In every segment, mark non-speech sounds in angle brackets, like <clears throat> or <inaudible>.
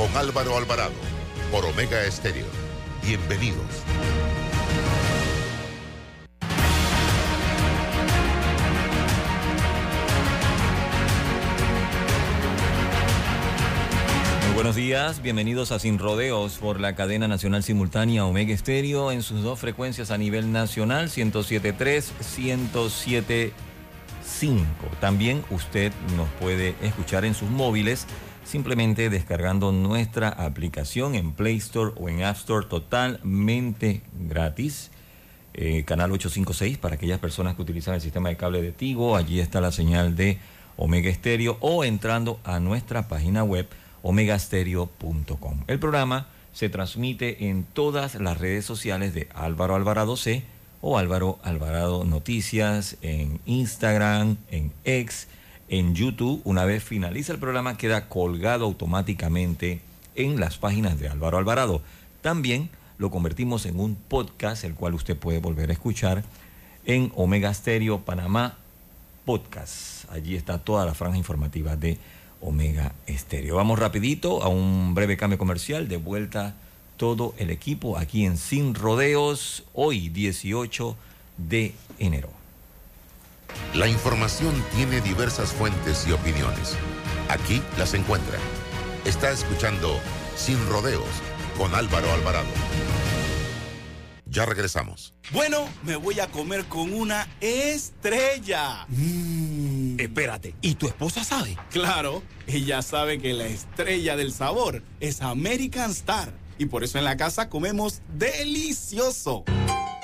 con Álvaro Alvarado por Omega Estéreo. Bienvenidos. Muy buenos días, bienvenidos a Sin Rodeos por la cadena nacional simultánea Omega Estéreo en sus dos frecuencias a nivel nacional, 107.3, 107.5. También usted nos puede escuchar en sus móviles simplemente descargando nuestra aplicación en Play Store o en App Store totalmente gratis. Eh, canal 856 para aquellas personas que utilizan el sistema de cable de Tigo. Allí está la señal de Omega Estéreo o entrando a nuestra página web omegastereo.com. El programa se transmite en todas las redes sociales de Álvaro Alvarado C o Álvaro Alvarado Noticias en Instagram, en X, en YouTube. Una vez finaliza el programa queda colgado automáticamente en las páginas de Álvaro Alvarado. También lo convertimos en un podcast, el cual usted puede volver a escuchar en Omega Stereo Panamá Podcast. Allí está toda la franja informativa de Omega Estéreo. Vamos rapidito a un breve cambio comercial, de vuelta todo el equipo aquí en Sin Rodeos, hoy 18 de enero. La información tiene diversas fuentes y opiniones. Aquí las encuentra. Está escuchando Sin Rodeos con Álvaro Alvarado. Ya regresamos. Bueno, me voy a comer con una estrella. Mm. Espérate, ¿y tu esposa sabe? Claro, ella sabe que la estrella del sabor es American Star. Y por eso en la casa comemos delicioso.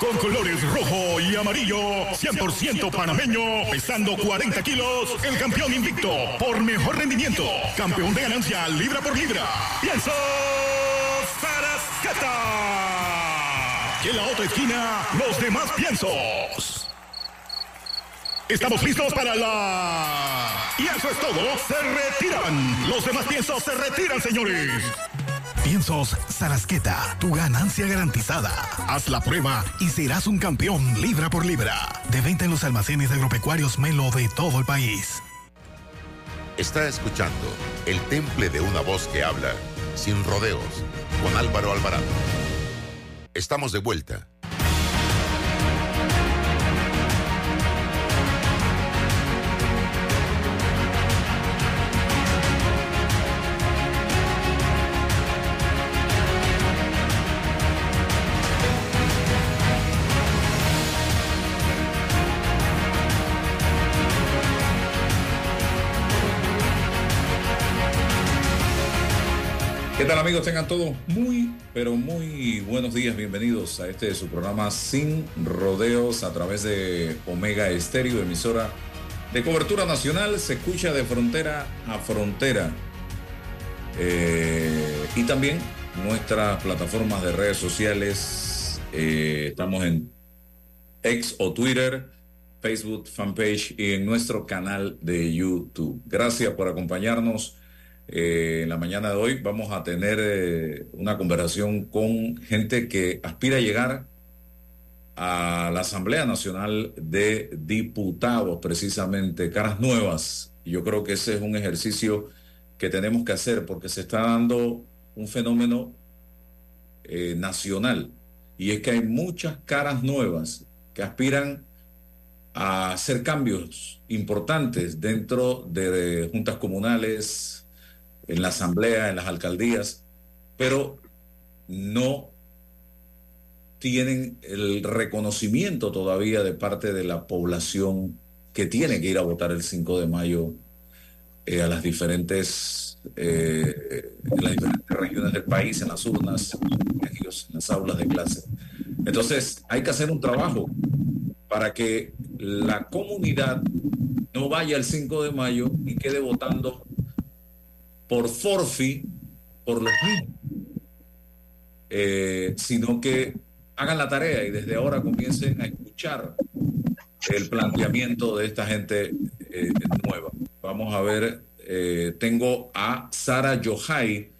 con colores rojo y amarillo, 100% panameño, pesando 40 kilos, el campeón invicto por mejor rendimiento, campeón de ganancia libra por libra, Pienso Sarascata. Y en la otra esquina, los demás piensos. Estamos listos para la... Y eso es todo, se retiran. Los demás piensos se retiran, señores. Piensos Sarasqueta, tu ganancia garantizada. Haz la prueba y serás un campeón libra por libra. De venta en los almacenes agropecuarios Melo de todo el país. Está escuchando el temple de una voz que habla sin rodeos con Álvaro Alvarado. Estamos de vuelta. ¿Qué tal amigos? Tengan todos muy, pero muy buenos días. Bienvenidos a este su programa Sin Rodeos a través de Omega Estéreo, emisora de cobertura nacional. Se escucha de frontera a frontera. Eh, y también nuestras plataformas de redes sociales. Eh, estamos en X o Twitter, Facebook, fanpage y en nuestro canal de YouTube. Gracias por acompañarnos. Eh, en la mañana de hoy vamos a tener eh, una conversación con gente que aspira a llegar a la Asamblea Nacional de Diputados, precisamente, caras nuevas. Yo creo que ese es un ejercicio que tenemos que hacer porque se está dando un fenómeno eh, nacional. Y es que hay muchas caras nuevas que aspiran a hacer cambios importantes dentro de juntas comunales, en la asamblea, en las alcaldías, pero no tienen el reconocimiento todavía de parte de la población que tiene que ir a votar el 5 de mayo eh, a las diferentes, eh, en las diferentes regiones del país, en las urnas, en las aulas de clase. Entonces, hay que hacer un trabajo para que la comunidad no vaya el 5 de mayo y quede votando por forfi, por los mismos, eh, sino que hagan la tarea y desde ahora comiencen a escuchar el planteamiento de esta gente eh, nueva. Vamos a ver, eh, tengo a Sara Yohai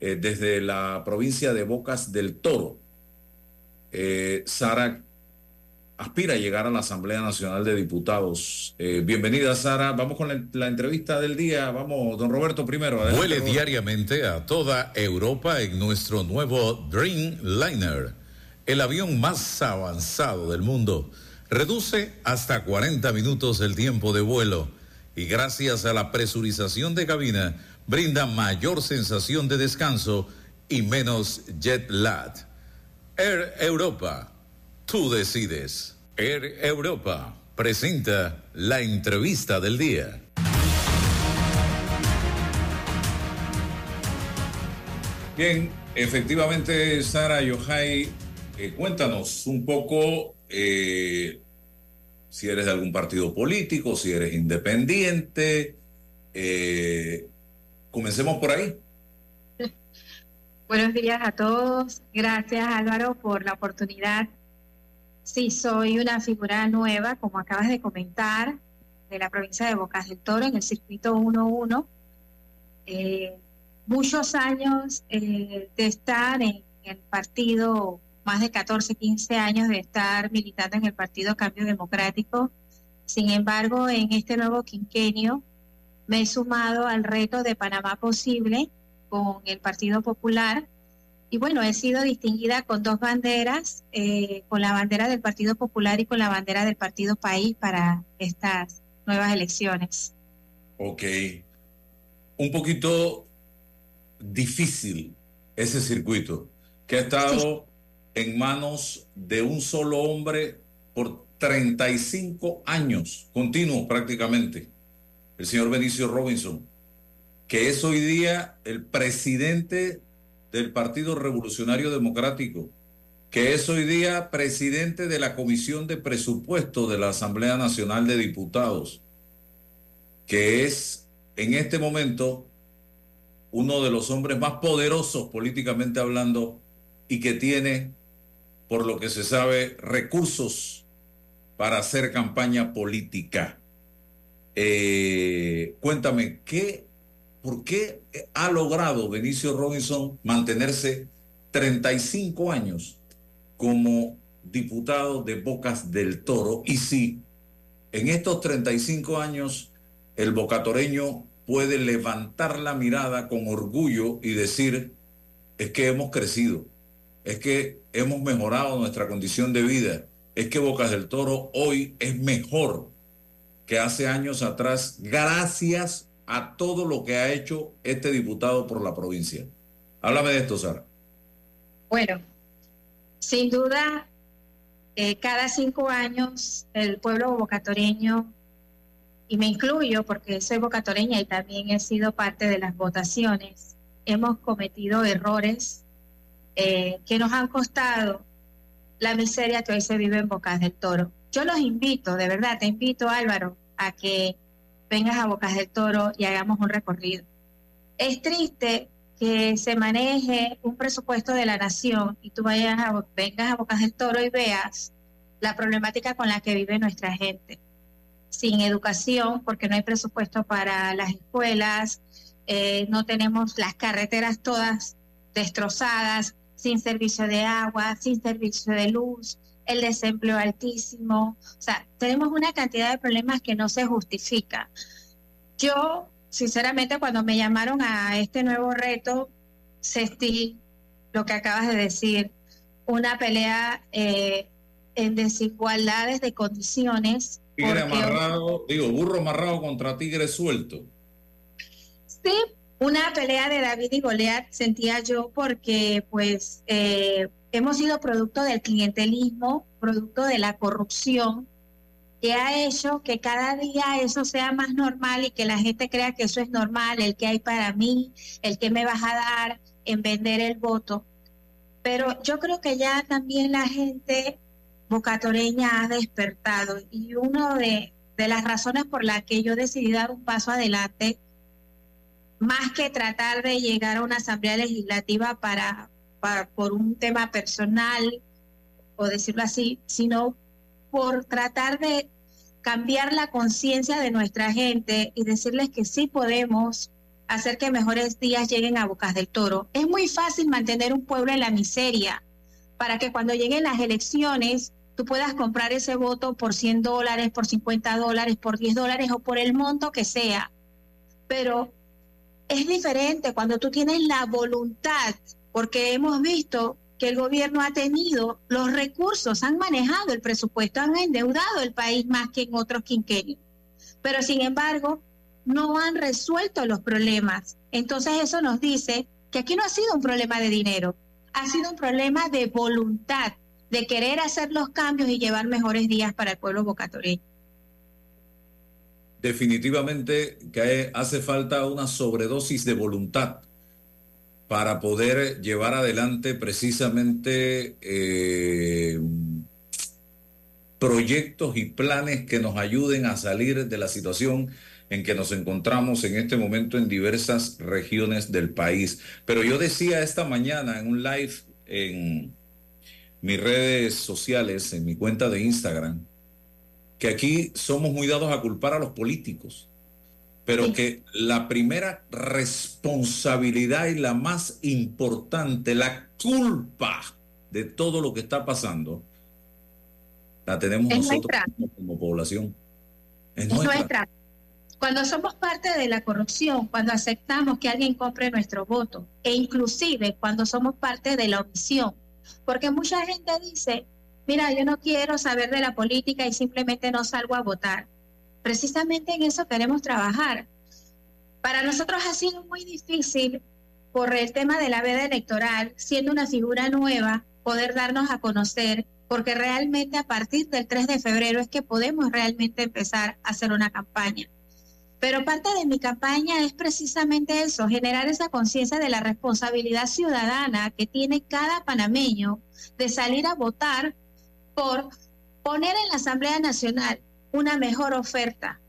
desde la provincia de Bocas del Toro. Sara aspira a llegar a la Asamblea Nacional de Diputados. bienvenida, Sara. Vamos con la, entrevista del día. Vamos, don Roberto primero. Vuele diariamente a toda Europa en nuestro nuevo Dreamliner, el avión más avanzado del mundo reduce hasta 40 minutos el tiempo de vuelo y gracias a la presurización de cabina brinda mayor sensación de descanso y menos jet lag. Air Europa, tú decides. Air Europa presenta la entrevista del día. Bien, efectivamente, Sara Yohai, eh, cuéntanos un poco eh, si eres de algún partido político, si eres independiente. Eh, comencemos por ahí. Buenos días a todos. Gracias Álvaro por la oportunidad. Sí, soy una figura nueva, como acabas de comentar, de la provincia de Bocas del Toro en el circuito 11. Eh, muchos años eh, de estar en el partido más de 14, 15 años de estar militando en el Partido Cambio Democrático. Sin embargo, en este nuevo quinquenio me he sumado al reto de Panamá Posible con el Partido Popular. Y bueno, he sido distinguida con dos banderas, eh, con la bandera del Partido Popular y con la bandera del Partido País para estas nuevas elecciones. Ok. Un poquito difícil ese circuito que ha estado en manos de un solo hombre por 35 años, continuos prácticamente, el señor Benicio Robinson, que es hoy día el presidente del Partido Revolucionario Democrático, que es hoy día presidente de la Comisión de Presupuesto de la Asamblea Nacional de Diputados, que es en este momento uno de los hombres más poderosos políticamente hablando y que tiene por lo que se sabe, recursos para hacer campaña política. Eh, cuéntame, ¿qué, ¿por qué ha logrado Benicio Robinson mantenerse 35 años como diputado de Bocas del Toro? Y si en estos 35 años el bocatoreño puede levantar la mirada con orgullo y decir, es que hemos crecido, es que hemos mejorado nuestra condición de vida, es que Bocas del Toro hoy es mejor que hace años atrás, gracias a todo lo que ha hecho este diputado por la provincia. Háblame de esto, Sara. Bueno, sin duda, eh, cada cinco años el pueblo bocatoreño, y me incluyo porque soy bocatoreña y también he sido parte de las votaciones, hemos cometido errores eh, que nos han costado la miseria que hoy se vive en Bocas del Toro. Yo los invito, de verdad, te invito Álvaro, a que vengas a Bocas del Toro y hagamos un recorrido. Es triste que se maneje un presupuesto de la nación y tú vayas a, vengas a Bocas del Toro y veas la problemática con la que vive nuestra gente. Sin educación, porque no hay presupuesto para las escuelas, eh, no tenemos las carreteras todas destrozadas, sin servicio de agua, sin servicio de luz, el desempleo altísimo. O sea, tenemos una cantidad de problemas que no se justifica. Yo, sinceramente, cuando me llamaron a este nuevo reto, sentí lo que acabas de decir, una pelea eh, en desigualdades de condiciones. Tigre amarrado, digo, burro amarrado contra tigre suelto. Sí, una pelea de David y Goliat sentía yo porque pues eh, hemos sido producto del clientelismo, producto de la corrupción, que ha hecho que cada día eso sea más normal y que la gente crea que eso es normal, el que hay para mí, el que me vas a dar en vender el voto. Pero yo creo que ya también la gente bocatoreña ha despertado y una de, las razones por las que yo decidí dar un paso adelante más que tratar de llegar a una asamblea legislativa para, por un tema personal o decirlo así, sino por tratar de cambiar la conciencia de nuestra gente y decirles que sí podemos hacer que mejores días lleguen a Bocas del Toro. Es muy fácil mantener un pueblo en la miseria para que cuando lleguen las elecciones tú puedas comprar ese voto por 100 dólares, por 50 dólares, por 10 dólares o por el monto que sea. Pero es diferente cuando tú tienes la voluntad, porque hemos visto que el gobierno ha tenido los recursos, han manejado el presupuesto, han endeudado el país más que en otros quinquenios. Pero sin embargo, no han resuelto los problemas. Entonces eso nos dice que aquí no ha sido un problema de dinero, ha sido un problema de voluntad, de querer hacer los cambios y llevar mejores días para el pueblo bocatoreño. Definitivamente hace falta una sobredosis de voluntad para poder llevar adelante precisamente eh, proyectos y planes que nos ayuden a salir de la situación en que nos encontramos en este momento en diversas regiones del país. Pero yo decía esta mañana en un live en mis redes sociales, en mi cuenta de Instagram, que aquí somos muy dados a culpar a los políticos, pero que la primera responsabilidad y la más importante, la culpa de todo lo que está pasando, la tenemos nosotros como población. Es, nuestra. Cuando somos parte de la corrupción, cuando aceptamos que alguien compre nuestro voto, e inclusive cuando somos parte de la omisión, porque mucha gente dice, mira, yo no quiero saber de la política y simplemente no salgo a votar. Precisamente en eso queremos trabajar. Para nosotros ha sido muy difícil por el tema de la veda electoral, siendo una figura nueva, poder darnos a conocer, porque realmente a partir del 3 de febrero es que podemos realmente empezar a hacer una campaña. Pero parte de mi campaña es precisamente eso, generar esa conciencia de la responsabilidad ciudadana que tiene cada panameño de salir a votar por poner en la Asamblea Nacional una mejor oferta,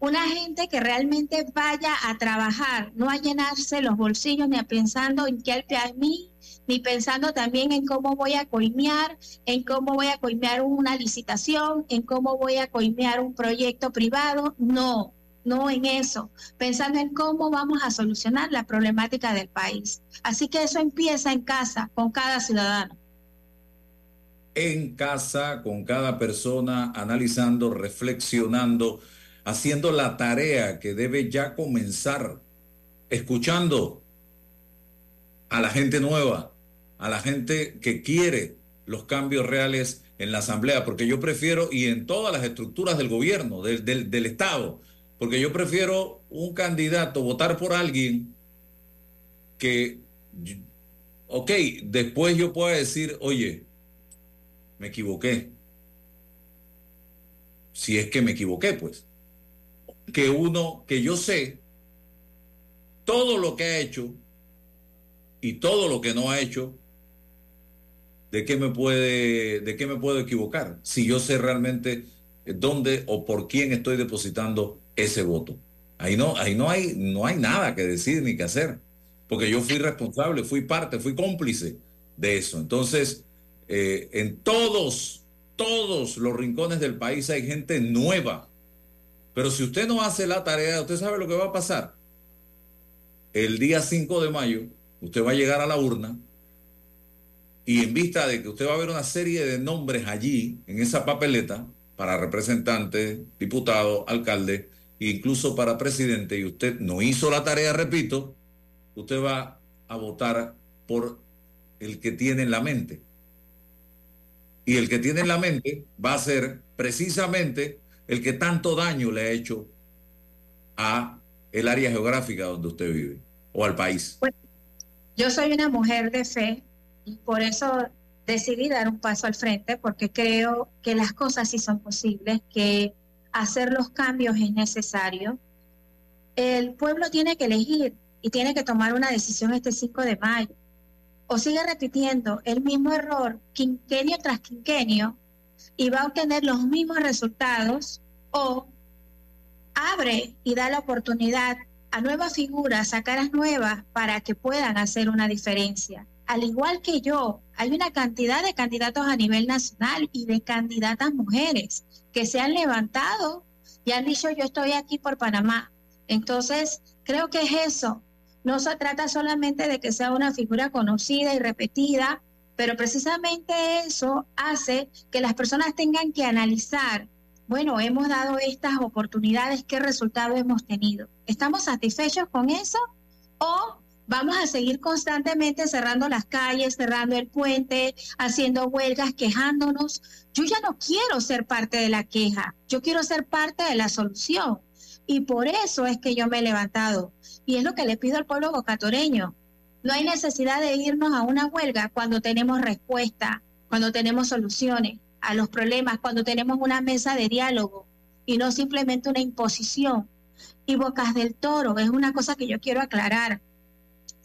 una gente que realmente vaya a trabajar, no a llenarse los bolsillos ni a pensando en qué a mí, ni pensando también en cómo voy a coimear, en cómo voy a coimear una licitación, en cómo voy a coimear un proyecto privado. No, no en eso, pensando en cómo vamos a solucionar la problemática del país. Así que eso empieza en casa, con cada ciudadano. En casa, con cada persona, analizando, reflexionando, haciendo la tarea que debe ya comenzar, escuchando a la gente nueva, a la gente que quiere los cambios reales en la Asamblea, porque yo prefiero, y en todas las estructuras del gobierno, del, del, Estado, porque yo prefiero un candidato, votar por alguien que, ok, después yo pueda decir, oye, me equivoqué. Si es que me equivoqué, pues. Que uno, que yo sé todo lo que ha hecho y todo lo que no ha hecho, ¿de qué me puede, de qué me puedo equivocar? Si yo sé realmente dónde o por quién estoy depositando ese voto. Ahí no, ahí no hay, no hay nada que decir ni que hacer, porque yo fui responsable, fui parte, fui cómplice de eso. Entonces, eh, en todos, todos los rincones del país hay gente nueva. Pero si usted no hace la tarea, usted sabe lo que va a pasar. El día 5 de mayo, usted va a llegar a la urna y en vista de que usted va a ver una serie de nombres allí, en esa papeleta, para representante, diputado, alcalde, incluso para presidente, y usted no hizo la tarea, repito, usted va a votar por el que tiene en la mente. Y el que tiene en la mente va a ser precisamente el que tanto daño le ha hecho a el área geográfica donde usted vive o al país. yo soy una mujer de fe y por eso decidí dar un paso al frente porque creo que las cosas sí son posibles, que hacer los cambios es necesario. El pueblo tiene que elegir y tiene que tomar una decisión este 5 de mayo. O sigue repitiendo el mismo error quinquenio tras quinquenio y va a obtener los mismos resultados o abre y da la oportunidad a nuevas figuras, a caras nuevas para que puedan hacer una diferencia. al igual que yo, hay una cantidad de candidatos a nivel nacional y de candidatas mujeres que se han levantado y han dicho yo estoy aquí por Panamá. Entonces, creo que es eso. No se trata solamente de que sea una figura conocida y repetida, pero precisamente eso hace que las personas tengan que analizar, bueno, hemos dado estas oportunidades, ¿qué resultado hemos tenido? ¿Estamos satisfechos con eso? ¿O vamos a seguir constantemente cerrando las calles, cerrando el puente, haciendo huelgas, quejándonos? Yo ya no quiero ser parte de la queja, yo quiero ser parte de la solución. Y por eso es que yo me he levantado. Y es lo que le pido al pueblo bocatoreño. No hay necesidad de irnos a una huelga cuando tenemos respuesta, cuando tenemos soluciones a los problemas, cuando tenemos una mesa de diálogo y no simplemente una imposición. Y Bocas del Toro es una cosa que yo quiero aclarar.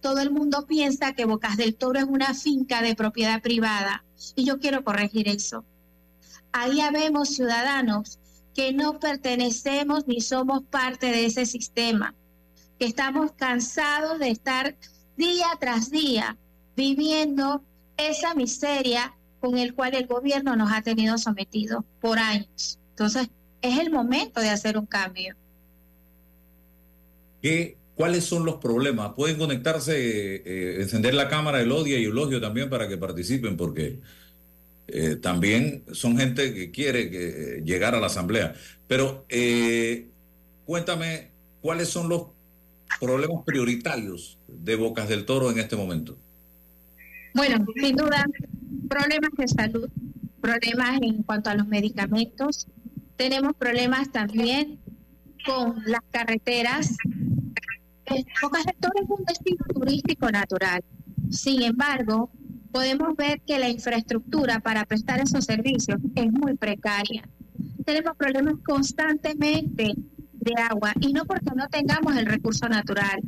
Todo el mundo piensa que Bocas del Toro es una finca de propiedad privada y yo quiero corregir eso. Ahí habemos ciudadanos que no pertenecemos ni somos parte de ese sistema, que estamos cansados de estar día tras día viviendo esa miseria con el cual el gobierno nos ha tenido sometidos por años. Entonces, es el momento de hacer un cambio. ¿Qué, ¿Cuáles son los problemas? Pueden conectarse, eh, encender la cámara, Elodia y Eulogio también para que participen, porque eh, también son gente que quiere que, llegar a la asamblea. Pero eh, cuéntame, ¿cuáles son los problemas prioritarios de Bocas del Toro en este momento? Bueno, sin duda, problemas de salud, problemas en cuanto a los medicamentos. Tenemos problemas también con las carreteras. Bocas del Toro es un destino turístico natural. Sin embargo, podemos ver que la infraestructura para prestar esos servicios es muy precaria. Tenemos problemas constantemente de agua y no porque no tengamos el recurso natural,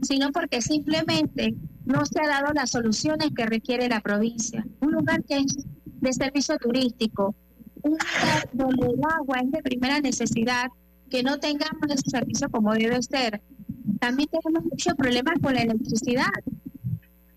sino porque simplemente no se ha dado las soluciones que requiere la provincia. Un lugar que es de servicio turístico, un lugar donde el agua es de primera necesidad, que no tengamos ese servicio como debe ser. También tenemos muchos problemas con la electricidad.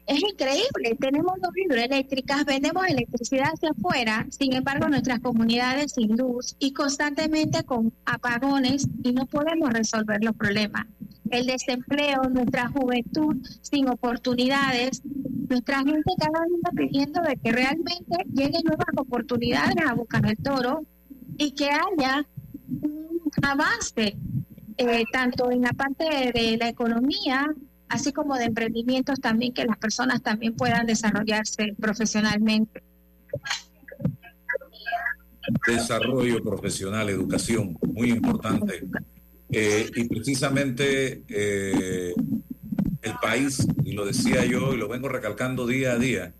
Es increíble, tenemos dos hidroeléctricas, vendemos electricidad hacia afuera, sin embargo nuestras comunidades sin luz y constantemente con apagones y no podemos resolver los problemas. El desempleo, nuestra juventud sin oportunidades, nuestra gente cada vez pidiendo de que realmente lleguen nuevas oportunidades a buscar del Toro y que haya un avance eh, tanto en la parte de la economía así como de emprendimientos también que las personas también puedan desarrollarse profesionalmente. Desarrollo profesional, educación, muy importante. Eh, y precisamente eh, el país, y lo decía yo y lo vengo recalcando día a día,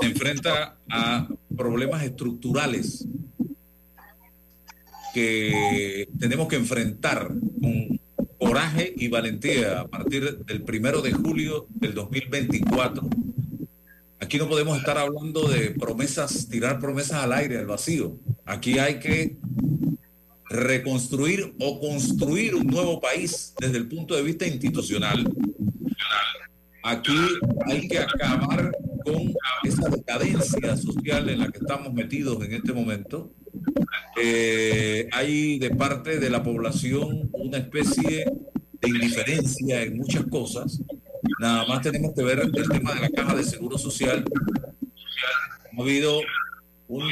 se enfrenta a problemas estructurales que tenemos que enfrentar con coraje y valentía a partir del primero de julio del 2024. Aquí no podemos estar hablando de promesas, tirar promesas al aire, al vacío. Aquí hay que reconstruir o construir un nuevo país desde el punto de vista institucional. Aquí hay que acabar con esa decadencia social en la que estamos metidos en este momento eh, hay de parte de la población una especie de indiferencia en muchas cosas. Nada más tenemos que ver el tema de la caja de seguro social. Ha habido un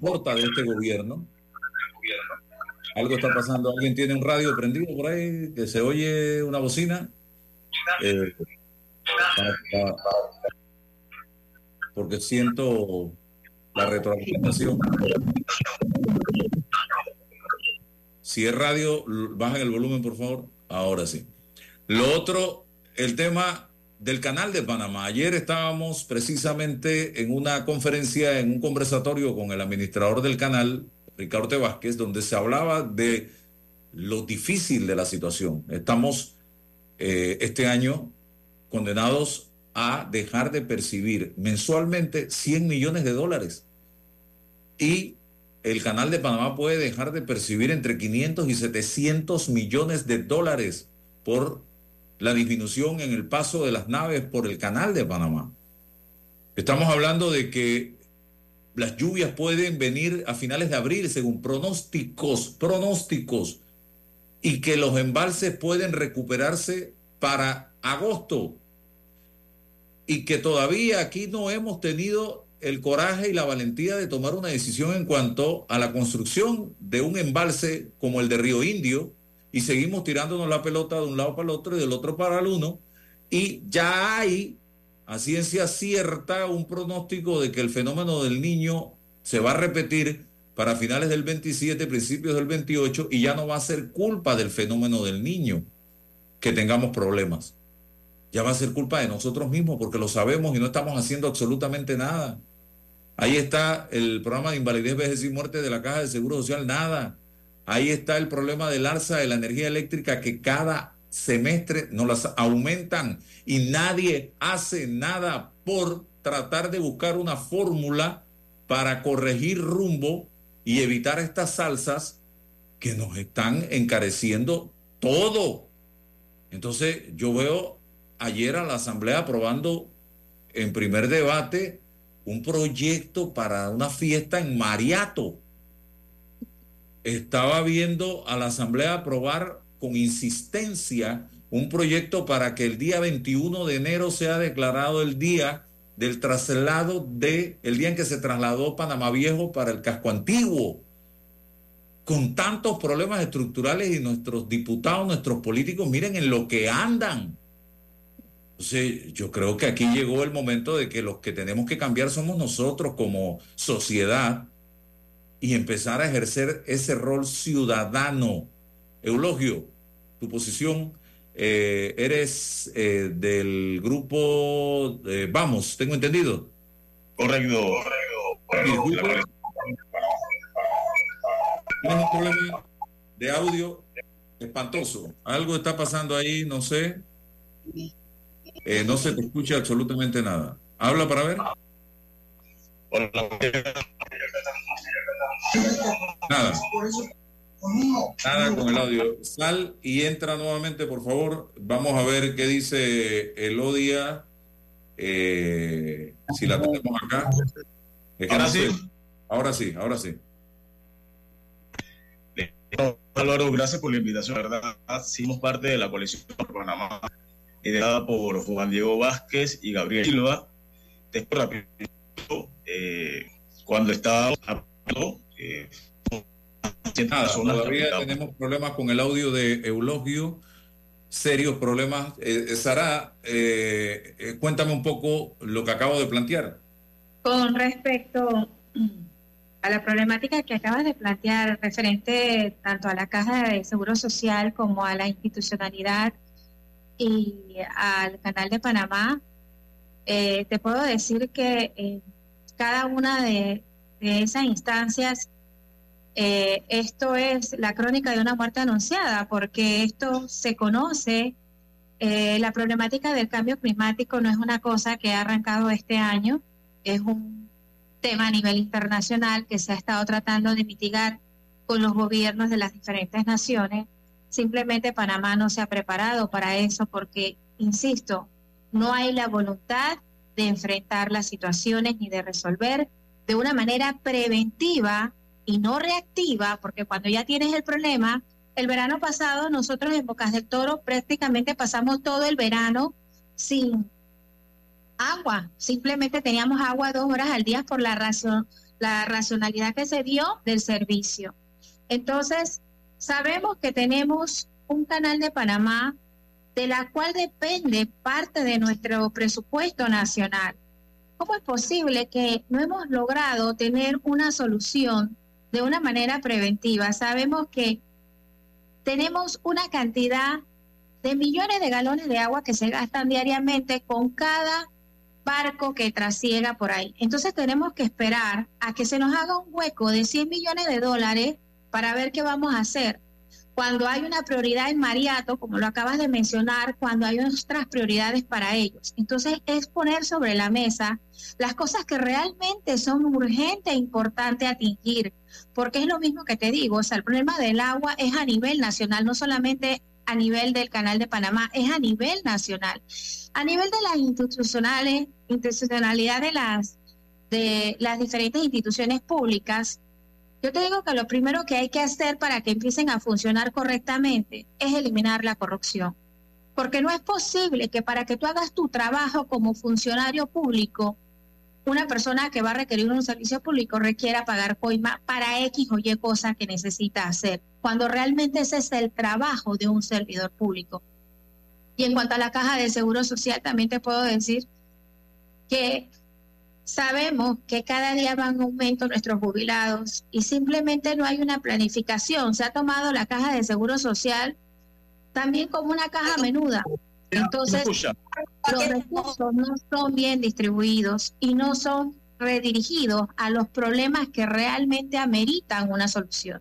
corta de este gobierno. Algo está pasando. ¿Alguien tiene un radio prendido por ahí? Que se oye una bocina. Eh, porque siento la retroalimentación. Si es radio, bajen el volumen, por favor. Ahora sí. Lo otro, el tema del canal de Panamá. Ayer estábamos precisamente en una conferencia, en un conversatorio con el administrador del canal, Ricardo Vázquez, donde se hablaba de lo difícil de la situación. Estamos eh, este año condenados a dejar de percibir mensualmente 100 millones de dólares. Y el canal de Panamá puede dejar de percibir entre 500 y 700 millones de dólares por la disminución en el paso de las naves por el canal de Panamá. Estamos hablando de que las lluvias pueden venir a finales de abril, según pronósticos, pronósticos, y que los embalses pueden recuperarse para agosto. Y que todavía aquí no hemos tenido el coraje y la valentía de tomar una decisión en cuanto a la construcción de un embalse como el de Río Indio, y seguimos tirándonos la pelota de un lado para el otro y del otro para el uno, y ya hay a ciencia cierta un pronóstico de que el fenómeno del niño se va a repetir para finales del 27, principios del 28, y ya no va a ser culpa del fenómeno del niño que tengamos problemas. Ya va a ser culpa de nosotros mismos porque lo sabemos y no estamos haciendo absolutamente nada. Ahí está el programa de invalidez, vejez y muerte de la Caja de Seguro Social, nada. Ahí está el problema del alza de la energía eléctrica que cada semestre nos las aumentan y nadie hace nada por tratar de buscar una fórmula para corregir rumbo y evitar estas salsas que nos están encareciendo todo. Entonces yo veo ayer a la Asamblea aprobando en primer debate un proyecto para una fiesta en Mariato. Estaba viendo a la Asamblea aprobar con insistencia un proyecto para que el día 21 de enero sea declarado el día del traslado de el día en que se trasladó Panamá Viejo para el casco antiguo. Con tantos problemas estructurales y nuestros diputados, nuestros políticos, miren en lo que andan. Entonces, yo creo que aquí llegó el momento de que los que tenemos que cambiar somos nosotros como sociedad y empezar a ejercer ese rol ciudadano. Eulogio, tu posición. Eh, eres eh, del grupo Vamos, tengo entendido. Correcto. Tienes un problema de audio espantoso. Algo está pasando ahí, no sé. Eh, no se te escucha absolutamente nada. Habla para ver. Nada. Nada con el audio. Sal y entra nuevamente, por favor. Vamos a ver qué dice Elodia. Eh, si la tenemos acá. ahora sí. Ahora sí, ahora sí. Álvaro, gracias por la invitación. verdad, somos parte de la coalición por Panamá, liderada por Juan Diego Vázquez y Gabriel Silva. Después, eh, cuando estaba eh, Nada, todavía tenemos problemas con el audio de Eulogio, serios problemas. Eh, eh Sara, eh, eh, cuéntame un poco lo que acabo de plantear. Con respecto a la problemática que acabas de plantear referente tanto a la Caja de Seguro Social como a la institucionalidad y al Canal de Panamá, te puedo decir que cada una de, de esas instancias eh, esto es la crónica de una muerte anunciada, porque esto se conoce. Eh, la problemática del cambio climático no es una cosa que ha arrancado este año, es un tema a nivel internacional que se ha estado tratando de mitigar con los gobiernos de las diferentes naciones. Simplemente Panamá no se ha preparado para eso porque, insisto, no hay la voluntad de enfrentar las situaciones ni de resolver de una manera preventiva y no reactiva, porque cuando ya tienes el problema, el verano pasado nosotros en Bocas del Toro prácticamente pasamos todo el verano sin agua, simplemente teníamos agua dos horas al día por la, razón, la racionalidad que se dio del servicio. Entonces, sabemos que tenemos un canal de Panamá de la cual depende parte de nuestro presupuesto nacional. ¿Cómo es posible que no hemos logrado tener una solución de una manera preventiva. Sabemos que tenemos una cantidad de millones de galones de agua que se gastan diariamente con cada barco que trasiega por ahí. Entonces tenemos que esperar a que se nos haga un hueco de 100 millones de dólares para ver qué vamos a hacer cuando hay una prioridad en Mariato, como lo acabas de mencionar, cuando hay otras prioridades para ellos. Entonces es poner sobre la mesa las cosas que realmente son urgentes e importantes atingir, porque es lo mismo que te digo, o el problema del agua es a nivel nacional, no solamente a nivel del Canal de Panamá, es a nivel nacional. A nivel de las institucionales, institucionalidad de las, de las diferentes instituciones públicas, yo te digo que lo primero que hay que hacer para que empiecen a funcionar correctamente es eliminar la corrupción. Porque no es posible que para que tú hagas tu trabajo como funcionario público, una persona que va a requerir un servicio público requiera pagar coima para X o Y cosa que necesita hacer, cuando realmente ese es el trabajo de un servidor público. Y en cuanto a la caja de seguro social, también te puedo decir que sabemos que cada día van en aumento nuestros jubilados y simplemente no hay una planificación. Se ha tomado la caja de seguro social también como una caja menuda. Entonces, los recursos no son bien distribuidos y no son redirigidos a los problemas que realmente ameritan una solución.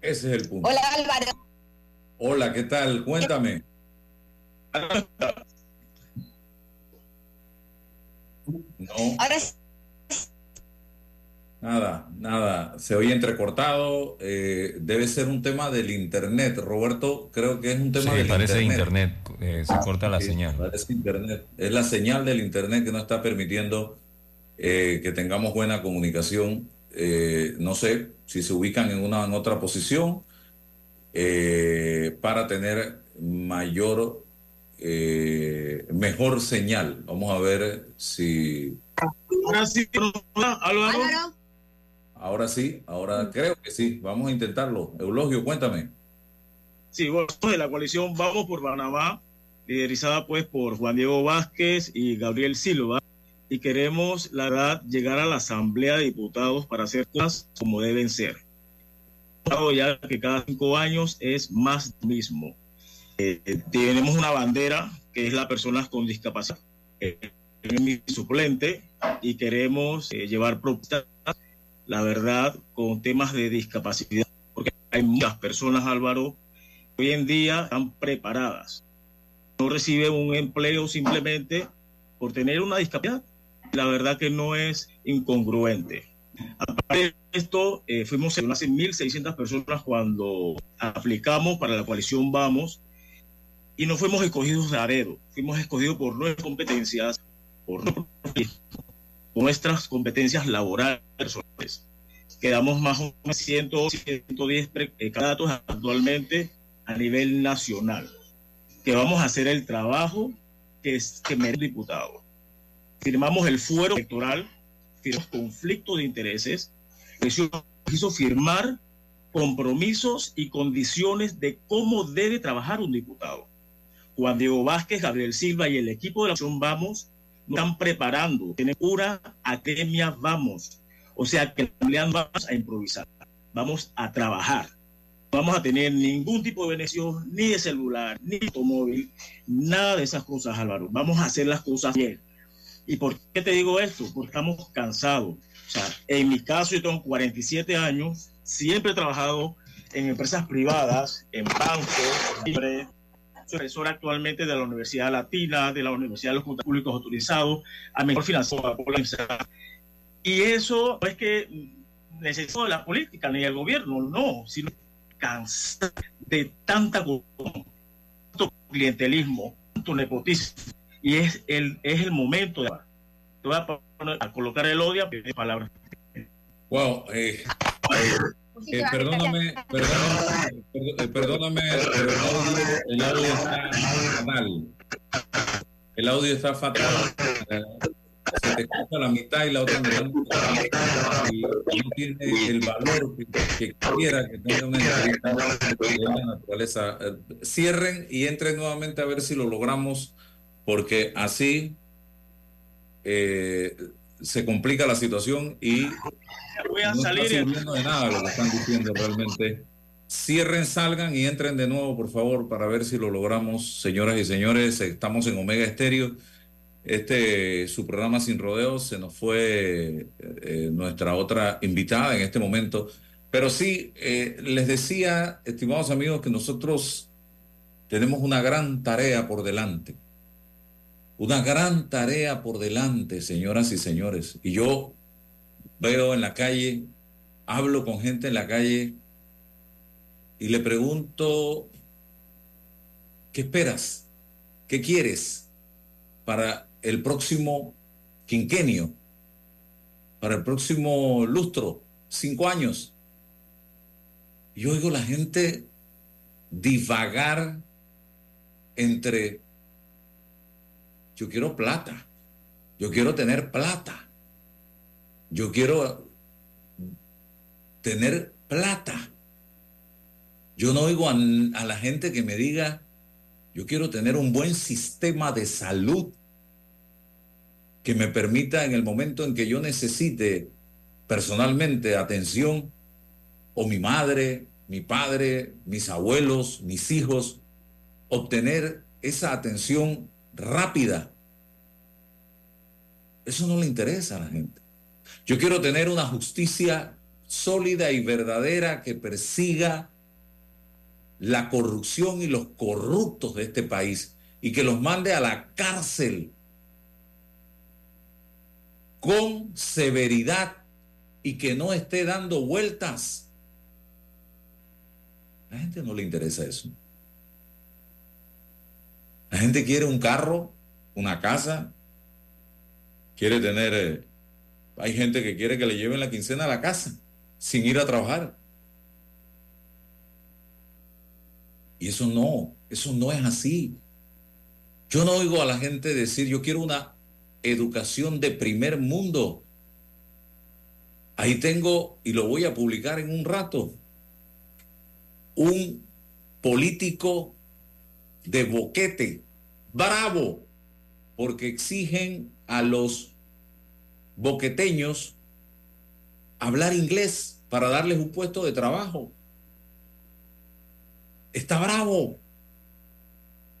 Ese es el punto. Hola Álvaro. Hola, ¿qué tal? Cuéntame. No. Ahora Nada, nada. Se oye entrecortado. Eh, debe ser un tema del internet. Roberto, creo que es un tema Sí, del parece internet. internet, eh, se corta la Sí, señal. parece internet. Es la señal del internet que no está permitiendo eh, que tengamos buena comunicación. Eh, no sé si se ubican en una en otra posición eh, para tener mayor, eh, mejor señal. Vamos a ver si Ahora sí, Álvaro. Ahora sí, ahora creo que sí. Vamos a intentarlo. Eulogio, cuéntame. Sí, bueno, de la coalición Vamos por Panamá, liderizada pues por Juan Diego Vázquez y Gabriel Silva, y queremos, la verdad, llegar a la Asamblea de Diputados para hacer cosas como deben ser. Ya que cada cinco años es más mismo. Eh, tenemos una bandera que es la personas con discapacidad. Eh, mi suplente y queremos eh, llevar propuestas, la verdad, con temas de discapacidad, porque hay muchas personas, Álvaro, hoy en día están preparadas. No reciben un empleo simplemente por tener una discapacidad. La verdad que no es incongruente. Aparte de esto, eh, fuimos de 1.600 personas cuando aplicamos para la coalición Vamos y no fuimos escogidos a dedo. Fuimos escogidos por nuestras competencias, por nuestras competencias laborales personales. Quedamos más o menos 100, 110 pre- eh, candidatos actualmente a nivel nacional, que vamos a hacer el trabajo que, es, que merece el diputado. Firmamos el fuero electoral, firmamos conflicto de intereses, hizo firmar compromisos y condiciones de cómo debe trabajar un diputado. Juan Diego Vázquez, Gabriel Silva y el equipo de la Acción Vamos nos están preparando. Tenemos pura academia Vamos. O sea que no vamos a improvisar, vamos a trabajar. No vamos a tener ningún tipo de beneficio, ni de celular, ni de automóvil, nada de esas cosas, Álvaro. Vamos a hacer las cosas bien. ¿Y por qué te digo esto? Porque estamos cansados. O sea, en mi caso, yo tengo 47 años, siempre he trabajado en empresas privadas, en bancos, libre. Profesor actualmente de la Universidad Latina, de la Universidad de los Juntos Públicos Autorizados, a mejor financiado por la universidad. Y eso no es que necesito de la política ni del gobierno, no, sino cansado de tanta tanto clientelismo, tanto nepotismo. Y es el, es el momento de. Te voy a, poner- a colocar el odio de palabras. Wow, eh, eh, perdóname, perdóname, per- eh, perdóname, pero el audio, el audio está fatal. El audio está fatal. Eh, Se te escucha la mitad y la otra mitad y no tiene el valor que, que quiera que tenga una entrevista de la naturaleza. Eh, Cierren y entren nuevamente a ver si lo logramos, porque así eh, se complica la situación y Voy a no salir está sirviendo de nada lo que están diciendo realmente. Cierren, salgan y entren de nuevo, por favor, para ver si lo logramos, señoras y señores. Estamos en Omega Estéreo. Este, su programa Sin Rodeos, se nos fue eh, nuestra otra invitada en este momento. Pero sí, eh, les decía, estimados amigos, que nosotros tenemos una gran tarea por delante. Una gran tarea por delante, señoras y señores. Y yo veo en la calle, hablo con gente en la calle y le pregunto, ¿qué esperas? ¿Qué quieres para el próximo quinquenio? Para el próximo lustro, cinco años. Y oigo la gente divagar entre yo quiero plata, yo quiero tener plata, yo quiero tener plata. Yo no oigo a, la gente que me diga, yo quiero tener un buen sistema de salud que me permita en el momento en que yo necesite personalmente atención, o mi madre, mi padre, mis abuelos, mis hijos, obtener esa atención rápida. Eso no le interesa a la gente. Yo quiero tener una justicia sólida y verdadera que persiga la corrupción y los corruptos de este país y que los mande a la cárcel con severidad y que no esté dando vueltas. A la gente no le interesa eso. La gente quiere un carro, una casa, quiere tener... Hay gente que quiere que le lleven la quincena a la casa sin ir a trabajar. Y eso no, eso no es así. Yo no oigo a la gente decir, yo quiero una educación de primer mundo. Ahí tengo, y lo voy a publicar en un rato, un político de boquete, bravo, porque exigen a los boqueteños hablar inglés para darles un puesto de trabajo. Está bravo.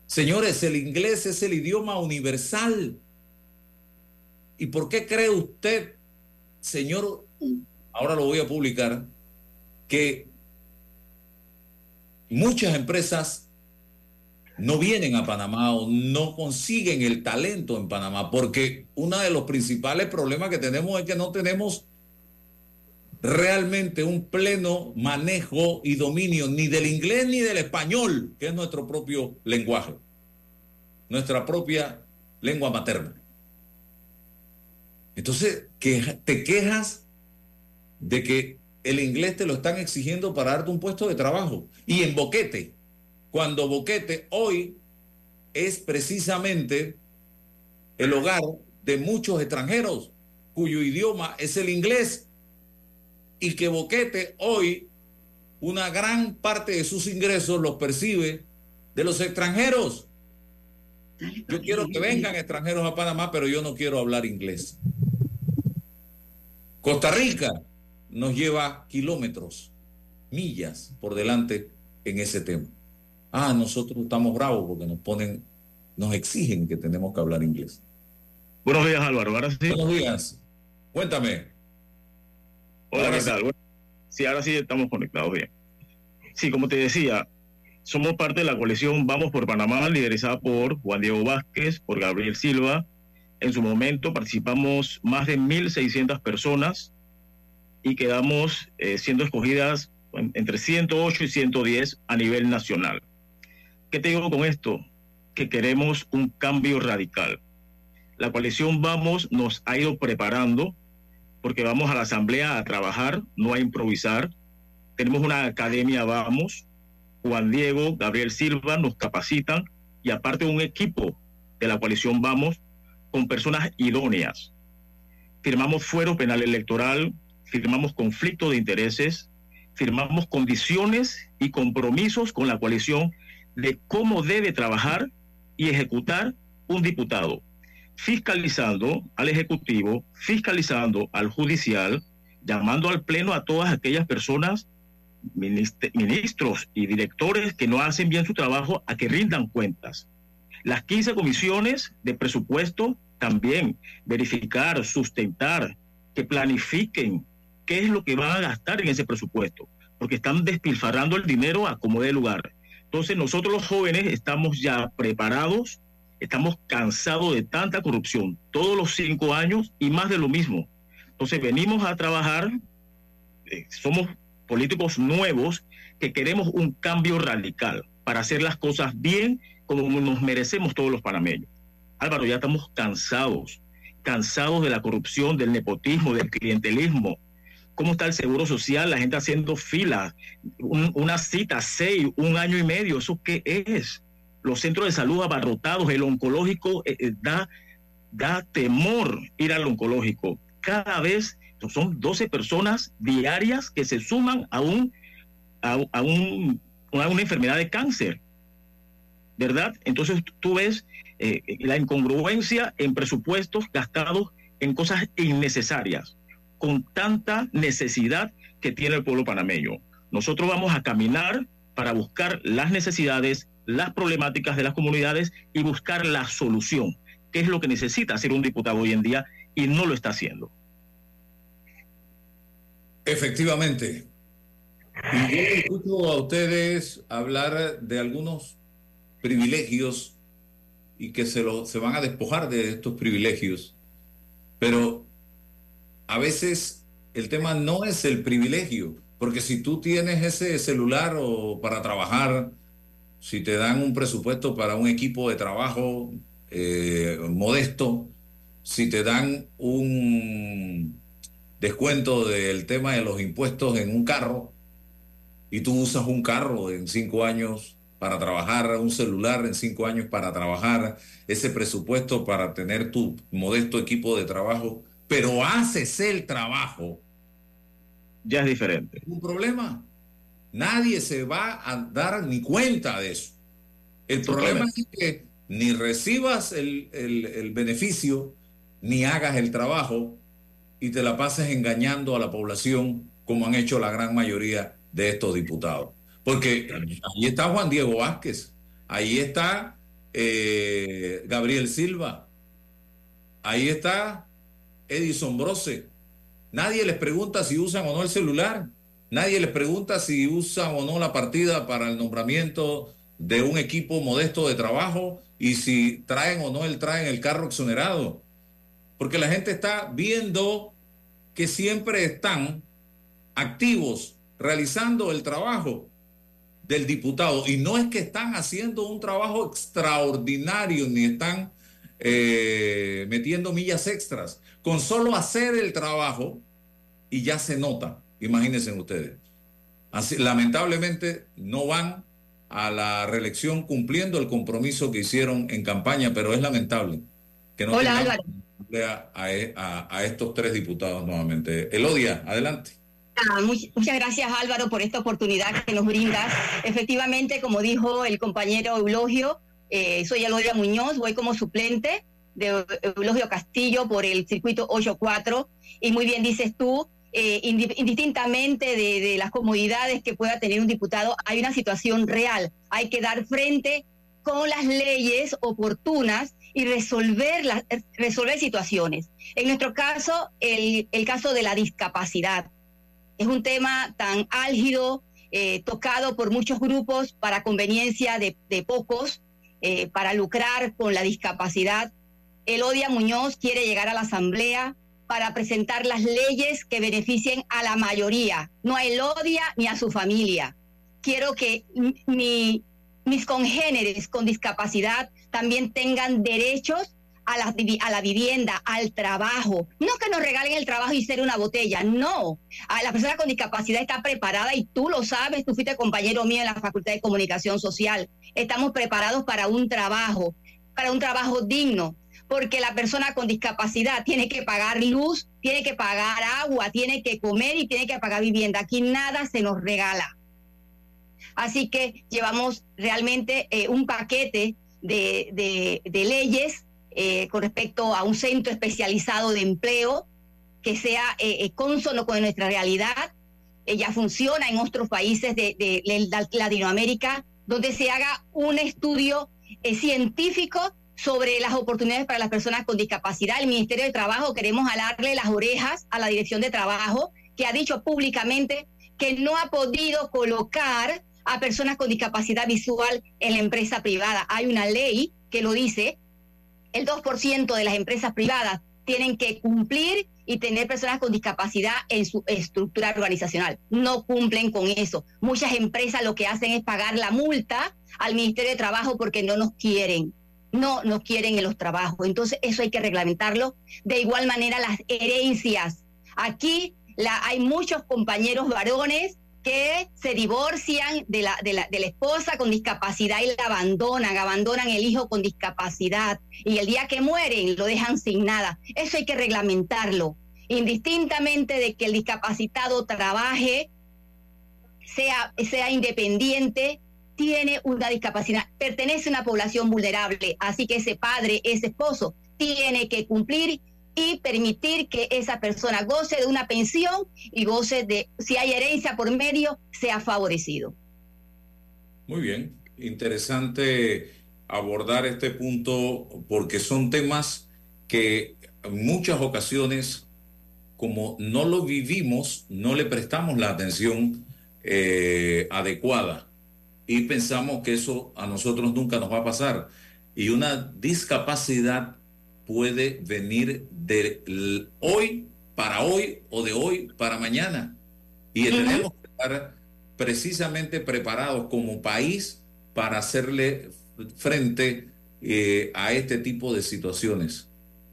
Señores, el inglés es el idioma universal. ¿Y por qué cree usted, señor, ahora lo voy a publicar, que muchas empresas no vienen a Panamá o no consiguen el talento en Panamá, porque uno de los principales problemas que tenemos es que no tenemos realmente un pleno manejo y dominio ni del inglés ni del español, que es nuestro propio lenguaje, nuestra propia lengua materna. Entonces, que te quejas de que el inglés te lo están exigiendo para darte un puesto de trabajo y en boquete cuando Boquete hoy es precisamente el hogar de muchos extranjeros cuyo idioma es el inglés y que Boquete hoy una gran parte de sus ingresos los percibe de los extranjeros. Yo quiero que vengan extranjeros a Panamá, pero yo no quiero hablar inglés. Costa Rica nos lleva kilómetros, millas por delante en ese tema. Ah, nosotros estamos bravos porque nos ponen, nos exigen que tenemos que hablar inglés. Buenos días, Álvaro. Ahora sí. Buenos días. Cuéntame. Hola, ahora ¿qué tal? Sí. ahora sí estamos conectados bien. Sí, como te decía, somos parte de la coalición Vamos por Panamá, liderizada por Juan Diego Vázquez, por Gabriel Silva. En su momento participamos más de 1.600 personas y quedamos eh, siendo escogidas entre 108 y 110 a nivel nacional. ¿Qué te digo con esto? Que queremos un cambio radical. La coalición Vamos nos ha ido preparando porque vamos a la asamblea a trabajar, no a improvisar. Tenemos una academia Vamos. Juan Diego, Gabriel Silva nos capacitan y aparte un equipo de la coalición Vamos con personas idóneas. Firmamos fuero penal electoral, firmamos conflicto de intereses, firmamos condiciones y compromisos con la coalición de cómo debe trabajar y ejecutar un diputado, fiscalizando al Ejecutivo, fiscalizando al Judicial, llamando al Pleno a todas aquellas personas, ministros y directores que no hacen bien su trabajo a que rindan cuentas. Las 15 comisiones de presupuesto también verificar, sustentar, que planifiquen qué es lo que van a gastar en ese presupuesto, porque están despilfarrando el dinero a como de lugar. Entonces nosotros los jóvenes estamos ya preparados, estamos cansados de tanta corrupción, todos los cinco años y más de lo mismo. Entonces venimos a trabajar, eh, somos políticos nuevos que queremos un cambio radical para hacer las cosas bien como nos merecemos todos los panameños. Álvaro, ya estamos cansados, cansados de la corrupción, del nepotismo, del clientelismo. ¿Cómo está el seguro social? La gente haciendo filas, una cita, seis, un año y medio. ¿Eso qué es? Los centros de salud abarrotados, el oncológico eh, eh, da, da temor ir al oncológico. Cada vez son 12 personas diarias que se suman a, un, a, un, a una enfermedad de cáncer. ¿Verdad? Entonces tú ves eh, la incongruencia en presupuestos gastados en cosas innecesarias, con tanta necesidad que tiene el pueblo panameño. Nosotros vamos a caminar para buscar las necesidades, las problemáticas de las comunidades y buscar la solución, que es lo que necesita hacer un diputado hoy en día y no lo está haciendo. Efectivamente. Y yo escucho a ustedes hablar de algunos privilegios y que se, lo, se van a despojar de estos privilegios. Pero a veces el tema no es el privilegio, porque si tú tienes ese celular o para trabajar, si te dan un presupuesto para un equipo de trabajo eh, modesto, si te dan un descuento del tema de los impuestos en un carro y tú usas un carro en cinco años para trabajar, un celular en cinco años para trabajar, ese presupuesto para tener tu modesto equipo de trabajo, pero haces el trabajo. Ya es diferente. Un problema. Nadie se va a dar ni cuenta de eso. El problema es que ni recibas el, el beneficio, ni hagas el trabajo, y te la pases engañando a la población como han hecho la gran mayoría de estos diputados. Porque ahí está Juan Diego Vázquez, ahí está eh, Gabriel Silva, ahí está Edison Brose. Nadie les pregunta si usan o no el celular, nadie les pregunta si usan o no la partida para el nombramiento de un equipo modesto de trabajo y si traen o no el traen el carro exonerado porque la gente está viendo que siempre están activos realizando el trabajo del diputado. Y no es que están haciendo un trabajo extraordinario ni están eh, metiendo millas extras. Con solo hacer el trabajo y ya se nota, imagínense ustedes. Así, lamentablemente no van a la reelección cumpliendo el compromiso que hicieron en campaña, pero es lamentable que no Hola, Álvaro. A, estos tres diputados nuevamente. Elodia, adelante. Ah, muchas gracias Álvaro por esta oportunidad que nos brindas. Efectivamente, como dijo el compañero Eulogio, eh, soy Elodia Muñoz, voy como suplente de Eulogio Castillo por el circuito 8-4 y muy bien dices tú, eh, indistintamente de, las comodidades que pueda tener un diputado, hay una situación real. Hay que dar frente con las leyes oportunas y resolver, las, resolver situaciones. En nuestro caso, el, el, caso de la discapacidad es un tema tan álgido, eh, tocado por muchos grupos para conveniencia de, de pocos, eh, para lucrar con la discapacidad. Elodia Muñoz quiere llegar a la Asamblea para presentar las leyes que beneficien a la mayoría, no a Elodia ni a su familia. Quiero que mi, mis congéneres con discapacidad también tengan derechos a la, a la vivienda, al trabajo. No que nos regalen el trabajo y ser una botella, no. A la persona con discapacidad está preparada y tú lo sabes, tú fuiste compañero mío en la Facultad de Comunicación Social. Estamos preparados para un trabajo, para un trabajo digno, porque la persona con discapacidad tiene que pagar luz, tiene que pagar agua, tiene que comer y tiene que pagar vivienda. Aquí nada se nos regala. Así que llevamos realmente eh, un paquete de, leyes eh, con respecto a un centro especializado de empleo que sea eh, consono con nuestra realidad. ya funciona en otros países de, de, Latinoamérica, donde se haga un estudio científico sobre las oportunidades para las personas con discapacidad. El Ministerio de Trabajo queremos jalarle las orejas a la Dirección de Trabajo, que ha dicho públicamente que no ha podido colocar a personas con discapacidad visual en la empresa privada. Hay una ley que lo dice, el 2% de las empresas privadas tienen que cumplir y tener personas con discapacidad en su estructura organizacional. No cumplen con eso. Muchas empresas lo que hacen es pagar la multa al Ministerio de Trabajo porque no nos quieren. No nos quieren en los trabajos. Entonces, eso hay que reglamentarlo. De igual manera, las herencias. Aquí la, hay muchos compañeros varones que se divorcian de la, de, la, de la esposa con discapacidad y la abandonan, abandonan el hijo con discapacidad y el día que mueren lo dejan sin nada. Eso hay que reglamentarlo, indistintamente de que el discapacitado trabaje, sea, sea independiente, tiene una discapacidad, pertenece a una población vulnerable, así que ese padre, ese esposo, tiene que cumplir y permitir que esa persona goce de una pensión y goce de, si hay herencia por medio, sea favorecido. Muy bien, interesante abordar este punto porque son temas que en muchas ocasiones, como no lo vivimos, no le prestamos la atención eh, adecuada y pensamos que eso a nosotros nunca nos va a pasar. Y una discapacidad puede venir de hoy para hoy o de hoy para mañana. Y tenemos que estar precisamente preparados como país para hacerle frente eh, a este tipo de situaciones.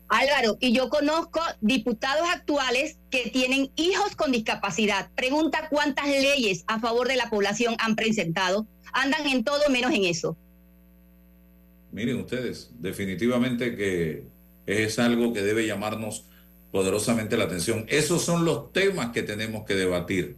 Álvaro, y yo conozco diputados actuales que tienen hijos con discapacidad. Pregunta cuántas leyes a favor de la población han presentado. Andan en todo menos en eso. Miren ustedes, definitivamente que es algo que debe llamarnos poderosamente la atención. Esos son los temas que tenemos que debatir,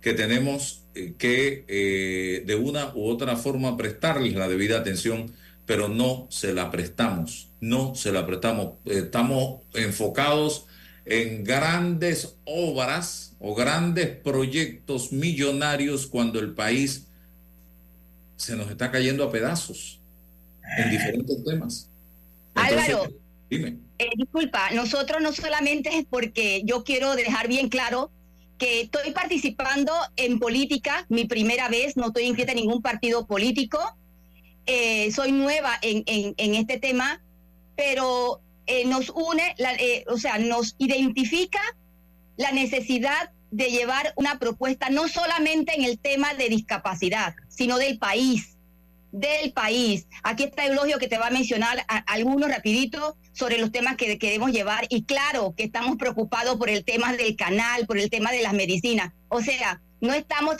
que tenemos eh, que eh, de una u otra forma prestarles la debida atención, pero no se la prestamos, no se la prestamos. Estamos enfocados en grandes obras o grandes proyectos millonarios cuando el país se nos está cayendo a pedazos en diferentes temas. Álvaro, Dime. Eh, disculpa, nosotros no solamente es porque yo quiero dejar bien claro que estoy participando en política, mi primera vez, no estoy inscrita en ningún partido político, eh, soy nueva en, en, este tema, pero eh, nos une, o sea, nos identifica la necesidad de llevar una propuesta no solamente en el tema de discapacidad, sino del país del país. Aquí está Eulogio que te va a mencionar algunos rapidito sobre los temas que queremos llevar y claro que estamos preocupados por el tema del canal, por el tema de las medicinas. O sea, no estamos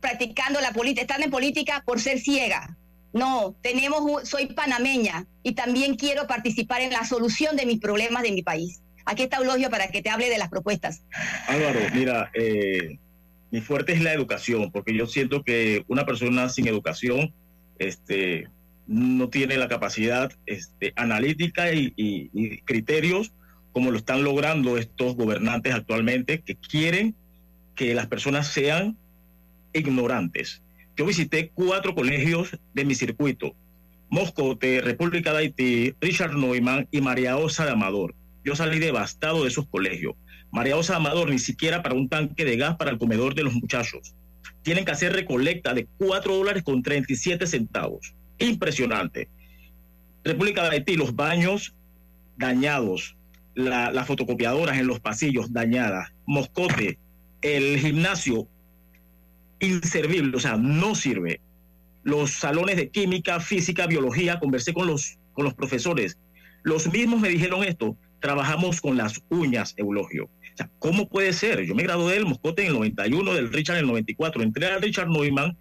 practicando la política, están en política por ser ciega. No, tenemos, soy panameña y también quiero participar en la solución de mis problemas de mi país. Aquí está Eulogio para que te hable de las propuestas. Álvaro, mira, eh, mi fuerte es la educación, porque yo siento que una persona sin educación este, no tiene la capacidad este, analítica y, criterios como lo están logrando estos gobernantes actualmente que quieren que las personas sean ignorantes. Yo visité cuatro colegios de mi circuito, Moscote, República de Haití, Richard Neumann y María Osa de Amador. Yo salí devastado de esos colegios. María Osa Amador ni siquiera para un tanque de gas para el comedor de los muchachos tienen que hacer recolecta de 4 dólares con 37 centavos. Impresionante. República de Haití, los baños dañados, las fotocopiadoras en los pasillos dañadas, Moscote, el gimnasio inservible, o sea, no sirve. Los salones de química, física, biología, conversé con los, con los profesores. Los mismos me dijeron esto, trabajamos con las uñas, Eulogio. ¿cómo puede ser? Yo me gradué del Moscote en el 91, del Richard en el 94. Entré al Richard Neumann.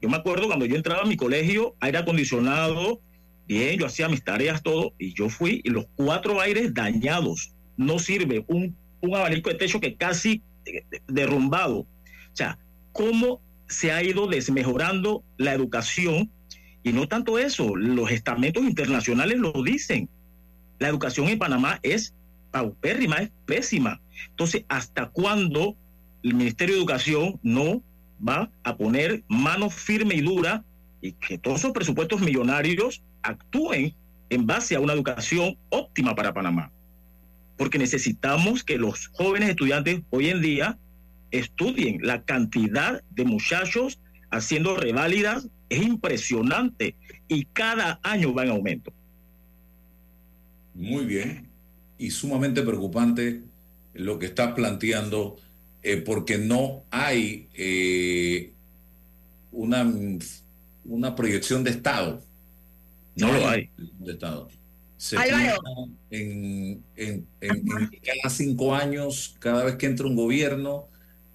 Yo me acuerdo cuando yo entraba a mi colegio, aire acondicionado, bien, yo hacía mis tareas, todo, y yo fui, y los cuatro aires dañados. No sirve. Un, un abanico de techo que casi derrumbado. O sea, ¿cómo se ha ido desmejorando la educación? Y no tanto eso, los estamentos internacionales lo dicen. La educación en Panamá es paupérrima, es pésima. Entonces, ¿hasta cuándo el Ministerio de Educación no va a poner mano firme y dura y que todos esos presupuestos millonarios actúen en base a una educación óptima para Panamá? Porque necesitamos que los jóvenes estudiantes hoy en día estudien. La cantidad de muchachos haciendo reválidas es impresionante y cada año va en aumento. Muy bien. y sumamente preocupante lo que estás planteando, eh, porque no hay eh, una, una proyección de Estado. No lo hay. De Estado. Se Álvaro. En, en- en- en que cada cinco años, cada vez que entra un gobierno,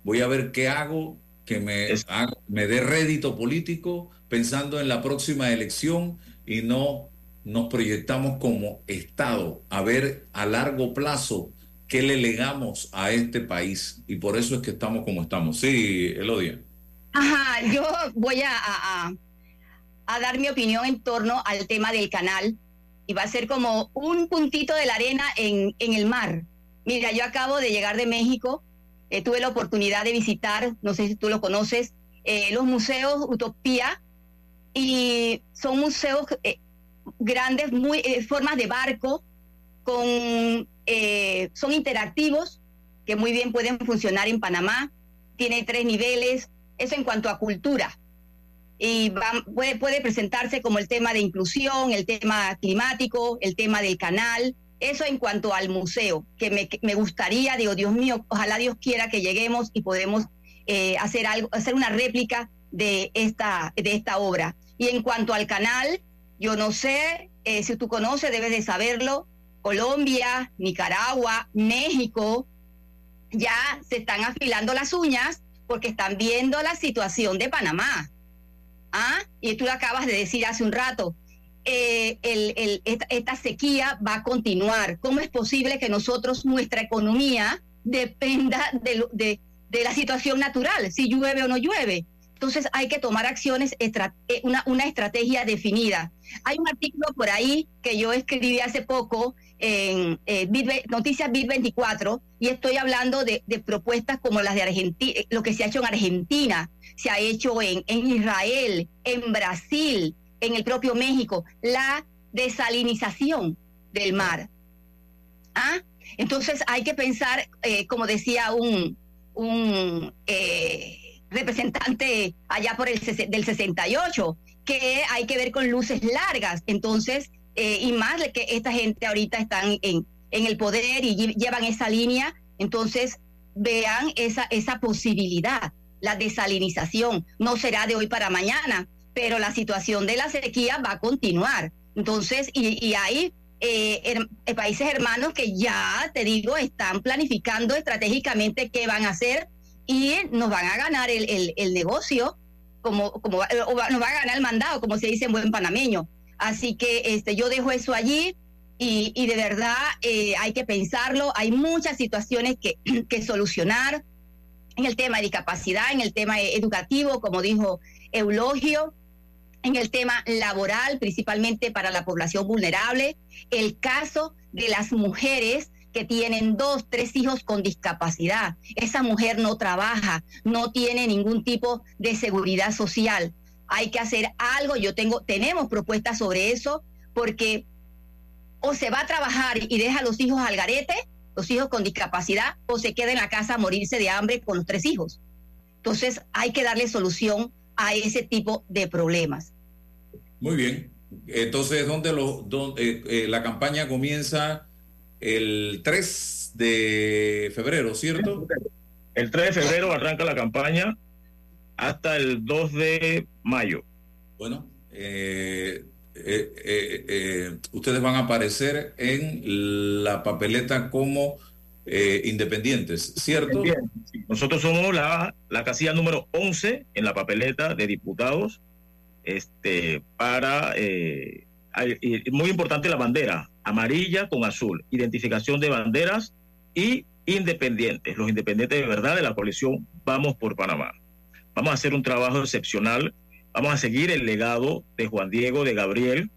voy a ver qué hago que me, haga- me dé rédito político pensando en la próxima elección y no nos proyectamos como Estado a ver a largo plazo qué le legamos a este país. Y por eso es que estamos como estamos. Sí, Elodia. Ajá, yo voy a, a- dar mi opinión en torno al tema del canal y va a ser como un puntito de la arena en, en el mar. Mira, yo acabo de llegar de México, eh, tuve la oportunidad de visitar, no sé si tú lo conoces, eh, los museos Utopía y son museos eh, grandes, muy eh, formas de barco, con eh, son interactivos que muy bien pueden funcionar en Panamá. Tiene tres niveles, eso en cuanto a cultura. Y puede, puede presentarse como el tema de inclusión, el tema climático, el tema del canal. Eso en cuanto al museo, que me, me gustaría, digo, Dios mío, ojalá Dios quiera que lleguemos y podemos eh, hacer algo, hacer una réplica de esta, de esta obra. Y en cuanto al canal, yo no sé, eh, si tú conoces, debes de saberlo, Colombia, Nicaragua, México, ya se están afilando las uñas porque están viendo la situación de Panamá. ¿Ah? Y tú lo acabas de decir hace un rato. eh, el- esta, sequía va a continuar. ¿Cómo es posible que nosotros, nuestra economía, dependa de, de, la situación natural, si llueve o no llueve? Entonces hay que tomar acciones, eh, una estrategia definida. Hay un artículo por ahí que yo escribí hace poco en eh, Noticias Bit 24 y estoy hablando de, de propuestas como las de Argentina, lo que se ha hecho en Argentina, se ha hecho en, en Israel, en Brasil, en el propio México, la desalinización del mar. ¿Ah? Entonces hay que pensar, eh, como decía un, un eh, representante allá por el del 68, que hay que ver con luces largas. Entonces, eh, y más que esta gente ahorita están en, en el poder y lle- llevan esa línea, entonces vean esa, esa posibilidad, la desalinización. No será de hoy para mañana, pero la situación de la sequía va a continuar. Entonces, y, y hay eh, eh, países hermanos que ya, te digo, están planificando estratégicamente qué van a hacer y nos van a ganar el- el negocio, como, como nos va a ganar el mandado, como se dice en buen panameño. Así que este, yo dejo eso allí y, y de verdad eh, hay que pensarlo. Hay muchas situaciones que, <clears throat> que solucionar en el tema de discapacidad, en el tema educativo, como dijo Eulogio, en el tema laboral, principalmente para la población vulnerable, el caso de las mujeres que tienen dos, tres hijos con discapacidad. Esa mujer no trabaja, no tiene ningún tipo de seguridad social. Hay que hacer algo, yo tengo, tenemos propuestas sobre eso, porque o se va a trabajar y deja a los hijos al garete, los hijos con discapacidad, o se queda en la casa a morirse de hambre con los tres hijos. Entonces hay que darle solución a ese tipo de problemas. Muy bien. Entonces, ¿dónde lo, eh, eh, la campaña comienza el 3 de febrero, cierto? El 3 de febrero arranca la campaña hasta el 2 de mayo. Bueno, eh, eh, eh, eh, ustedes van a aparecer en la papeleta como independientes, ¿cierto? Nosotros somos la, la casilla número 11 en la papeleta de diputados este, para, eh, muy importante la bandera, amarilla con azul, identificación de banderas y independientes, los independientes de verdad de la coalición Vamos por Panamá. Vamos a hacer un trabajo excepcional, vamos a seguir el legado de Juan Diego, de Gabriel,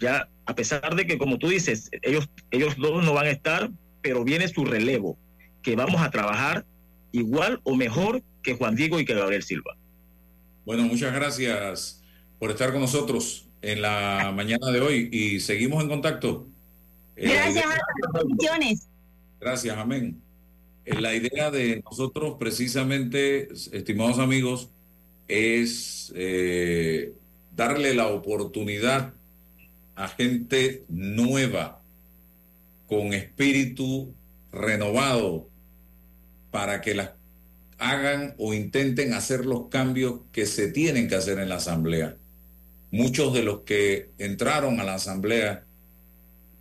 ya a pesar de que, como tú dices, ellos, ellos dos no van a estar, pero viene su relevo, que vamos a trabajar igual o mejor que Juan Diego y que Gabriel Silva. Bueno, muchas gracias por estar con nosotros en la mañana de hoy y seguimos en contacto. Eh, Gracias a bendiciones. Gracias, amén. Eh, La idea de nosotros, precisamente, estimados amigos, es eh, darle la oportunidad a gente nueva con espíritu renovado para que las hagan o intenten hacer los cambios que se tienen que hacer en la asamblea. Muchos de los que entraron a la asamblea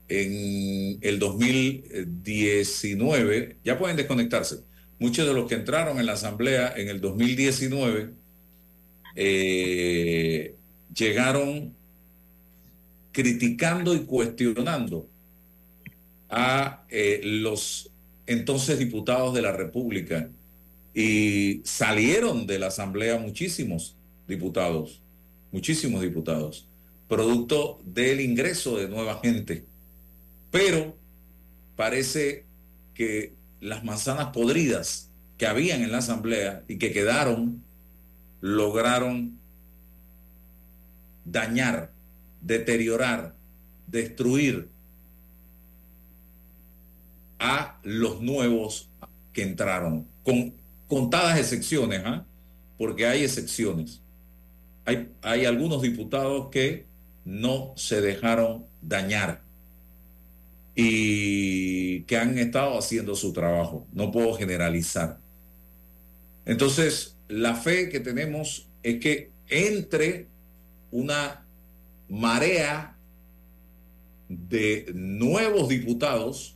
en el 2019, ya pueden desconectarse, muchos de los que entraron en la asamblea en el 2019 eh, llegaron criticando y cuestionando a eh, los entonces diputados de la República y salieron de la Asamblea muchísimos diputados, muchísimos diputados, producto del ingreso de nueva gente. Pero parece que las manzanas podridas que habían en la Asamblea y que quedaron, lograron dañar, deteriorar, destruir a los nuevos que entraron, con contadas excepciones, ¿ah? porque hay excepciones. Hay, algunos diputados que no se dejaron dañar y que han estado haciendo su trabajo. No puedo generalizar. Entonces, la fe que tenemos es que entre una marea de nuevos diputados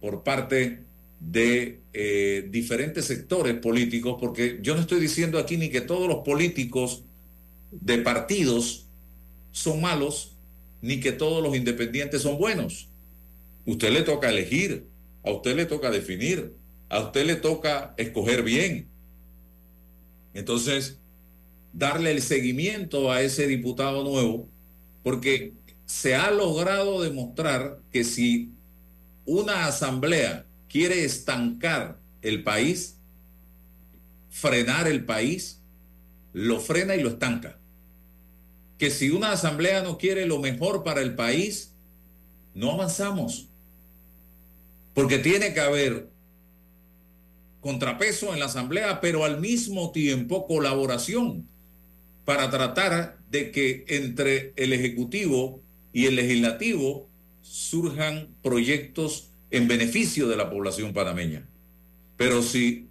por parte de eh, diferentes sectores políticos, porque yo no estoy diciendo aquí ni que todos los políticos de partidos son malos, ni que todos los independientes son buenos. Usted le toca elegir, a usted le toca definir, a usted le toca escoger bien. Entonces, darle el seguimiento a ese diputado nuevo, porque se ha logrado demostrar que si una asamblea quiere estancar el país, frenar el país, lo frena y lo estanca. Que si una asamblea no quiere lo mejor para el país, no avanzamos. Porque tiene que haber contrapeso en la asamblea, pero al mismo tiempo colaboración para tratar de que entre el Ejecutivo y el Legislativo surjan proyectos en beneficio de la población panameña. Pero si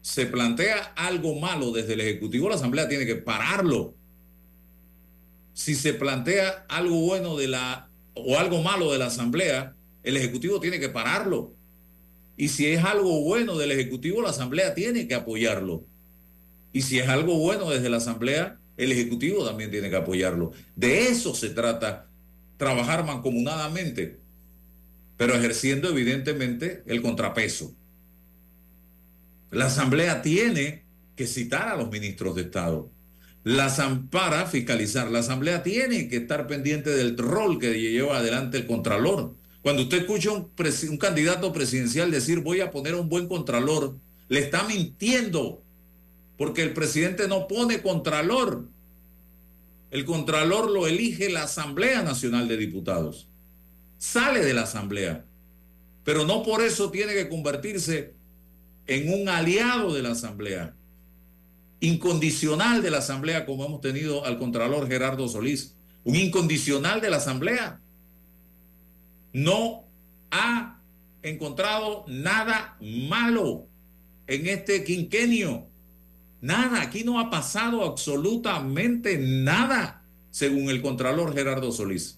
se plantea algo malo desde el Ejecutivo, la Asamblea tiene que pararlo. Si se plantea algo bueno de la o algo malo de la Asamblea, el Ejecutivo tiene que pararlo. Y si es algo bueno del Ejecutivo, la Asamblea tiene que apoyarlo. Y si es algo bueno desde la Asamblea, el Ejecutivo también tiene que apoyarlo. De eso se trata, trabajar mancomunadamente, pero ejerciendo evidentemente el contrapeso. La Asamblea tiene que citar a los ministros de Estado. La para fiscalizar, la Asamblea tiene que estar pendiente del rol que lleva adelante el Contralor. Cuando usted escucha un, un candidato presidencial decir voy a poner un buen Contralor, le está mintiendo porque el presidente no pone contralor. El contralor lo elige la Asamblea Nacional de Diputados. Sale de la Asamblea. Pero no por eso tiene que convertirse en un aliado de la Asamblea. Incondicional de la Asamblea, como hemos tenido al contralor Gerardo Solís. Un incondicional de la Asamblea. No ha encontrado nada malo en este quinquenio. Nada, aquí no ha pasado absolutamente nada, según el Contralor Gerardo Solís.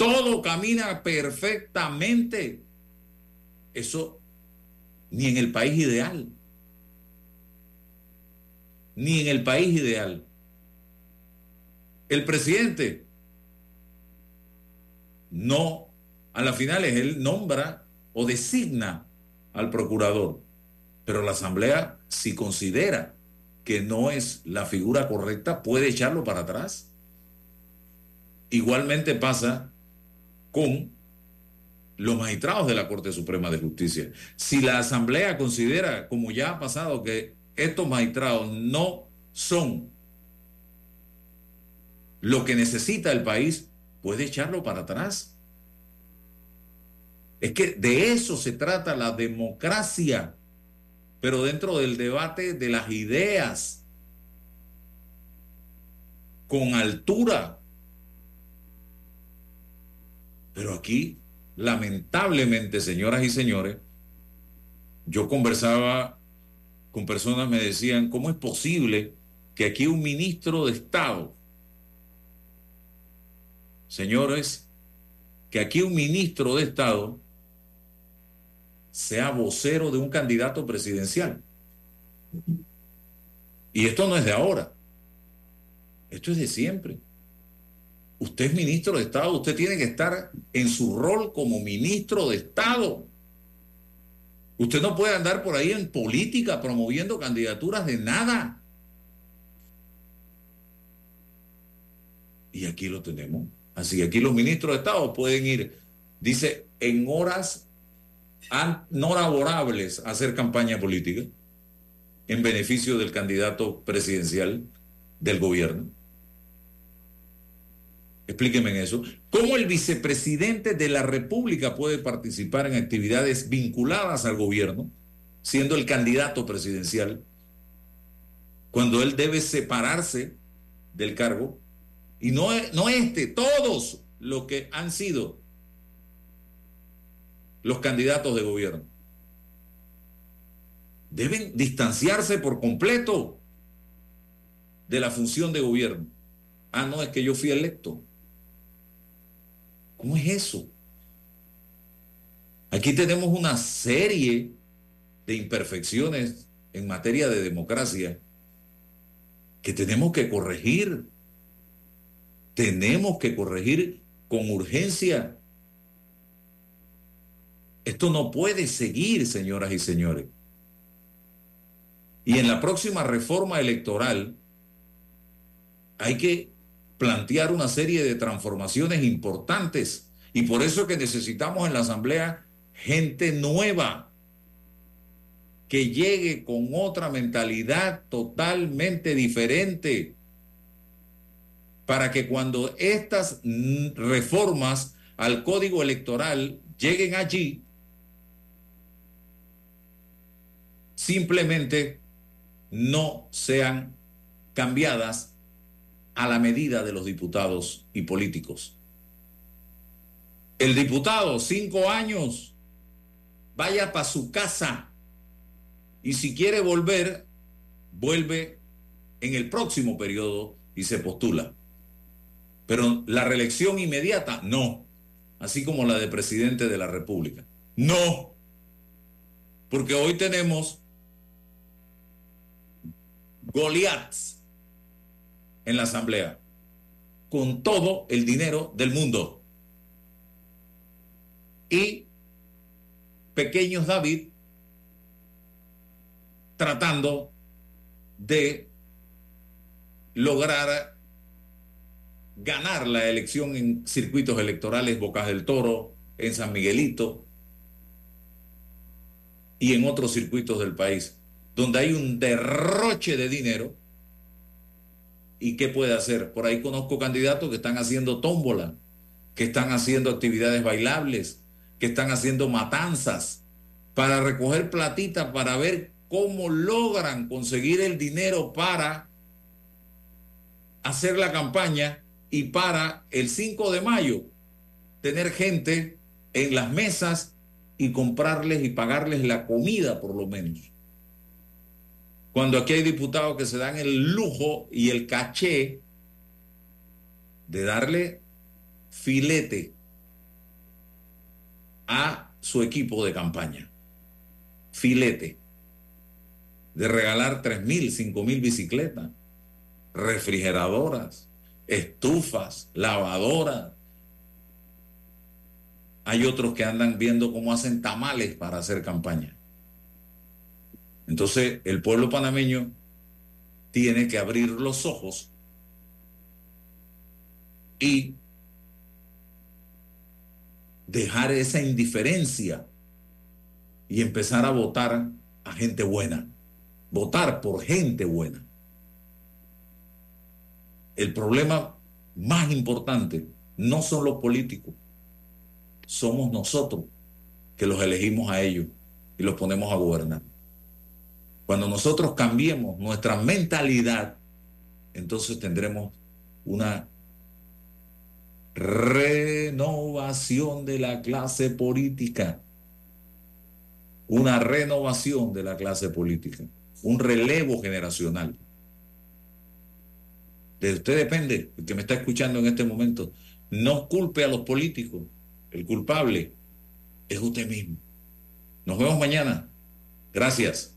Todo camina perfectamente. Eso ni en el país ideal. Ni en el país ideal. El presidente no, a las finales él nombra o designa al procurador, pero la Asamblea si considera que no es la figura correcta, puede echarlo para atrás. Igualmente pasa con los magistrados de la Corte Suprema de Justicia. Si la Asamblea considera, como ya ha pasado, que estos magistrados no son lo que necesita el país, puede echarlo para atrás. Es que de eso se trata la democracia pero dentro del debate de las ideas, con altura. Pero aquí, lamentablemente, señoras y señores, yo conversaba con personas, me decían, ¿cómo es posible que aquí un ministro de Estado, señores, que aquí un ministro de Estado sea vocero de un candidato presidencial? Y esto no es de ahora, esto es de siempre. Usted es ministro de Estado, usted tiene que estar en su rol como ministro de Estado. Usted no puede andar por ahí en política promoviendo candidaturas de nada. Y aquí lo tenemos. Así que aquí los ministros de Estado pueden ir, dice, en horas no laborables a hacer campaña política en beneficio del candidato presidencial del gobierno. Explíqueme eso. ¿Cómo el vicepresidente de la República puede participar en actividades vinculadas al gobierno, siendo el candidato presidencial, cuando él debe separarse del cargo? Y no, no este, todos los que han sido los candidatos de gobierno. Deben distanciarse por completo de la función de gobierno. Ah, no, es que yo fui electo. ¿Cómo es eso? Aquí tenemos una serie de imperfecciones en materia de democracia que tenemos que corregir. Tenemos que corregir con urgencia. Esto no puede seguir, señoras y señores. Y en la próxima reforma electoral hay que plantear una serie de transformaciones importantes. Y por eso que necesitamos en la Asamblea gente nueva que llegue con otra mentalidad totalmente diferente para que cuando estas reformas al código electoral lleguen allí, simplemente no sean cambiadas a la medida de los diputados y políticos. El diputado, cinco años, vaya para su casa y si quiere volver, vuelve en el próximo periodo y se postula. Pero la reelección inmediata, no. Así como la de presidente de la República. No. Porque hoy tenemos Goliaths en la asamblea con todo el dinero del mundo. Y pequeños David tratando de lograr ganar la elección en circuitos electorales Bocas del Toro, en San Miguelito y en otros circuitos del país, donde hay un derroche de dinero ¿Y qué puede hacer? Por ahí conozco candidatos que están haciendo tómbola, que están haciendo actividades bailables, que están haciendo matanzas para recoger platita, para ver cómo logran conseguir el dinero para hacer la campaña y para el 5 de mayo tener gente en las mesas y comprarles y pagarles la comida por lo menos. Cuando aquí hay diputados que se dan el lujo y el caché de darle filete a su equipo de campaña. Filete. De regalar tres mil, cinco mil bicicletas, refrigeradoras, estufas, lavadoras. Hay otros que andan viendo cómo hacen tamales para hacer campaña. Entonces, el pueblo panameño tiene que abrir los ojos y dejar esa indiferencia y empezar a votar a gente buena, votar por gente buena. El problema más importante no son los políticos, somos nosotros que los elegimos a ellos y los ponemos a gobernar. Cuando nosotros cambiemos nuestra mentalidad, entonces tendremos una renovación de la clase política. Una renovación de la clase política. Un relevo generacional. De usted depende, el que me está escuchando en este momento. No culpe a los políticos. El culpable es usted mismo. Nos vemos mañana. Gracias.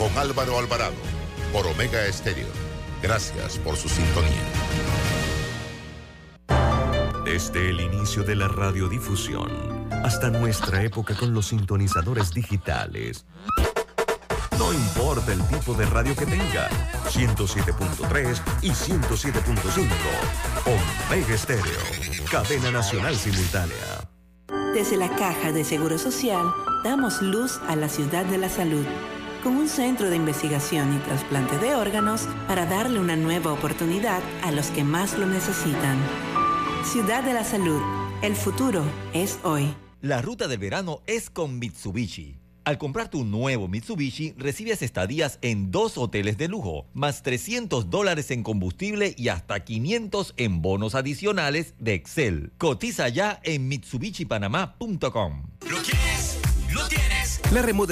con Álvaro Alvarado por Omega Estéreo. Gracias por su sintonía. Desde el inicio de la radiodifusión hasta nuestra época con los sintonizadores digitales. No importa el tipo de radio que tenga, 107.3 y 107.5. Omega Estéreo, cadena nacional simultánea. Desde la Caja de Seguro Social, damos luz a la ciudad de la salud, con un centro de investigación y trasplante de órganos para darle una nueva oportunidad a los que más lo necesitan. Ciudad de la Salud, el futuro es hoy. La ruta del verano es con Mitsubishi. Al comprar tu nuevo Mitsubishi, recibes estadías en dos hoteles de lujo, más 300 dólares en combustible y hasta 500 en bonos adicionales de Excel. Cotiza ya en mitsubishipanamá.com. ¿Lo quieres? ¡Lo tienes! La remodelación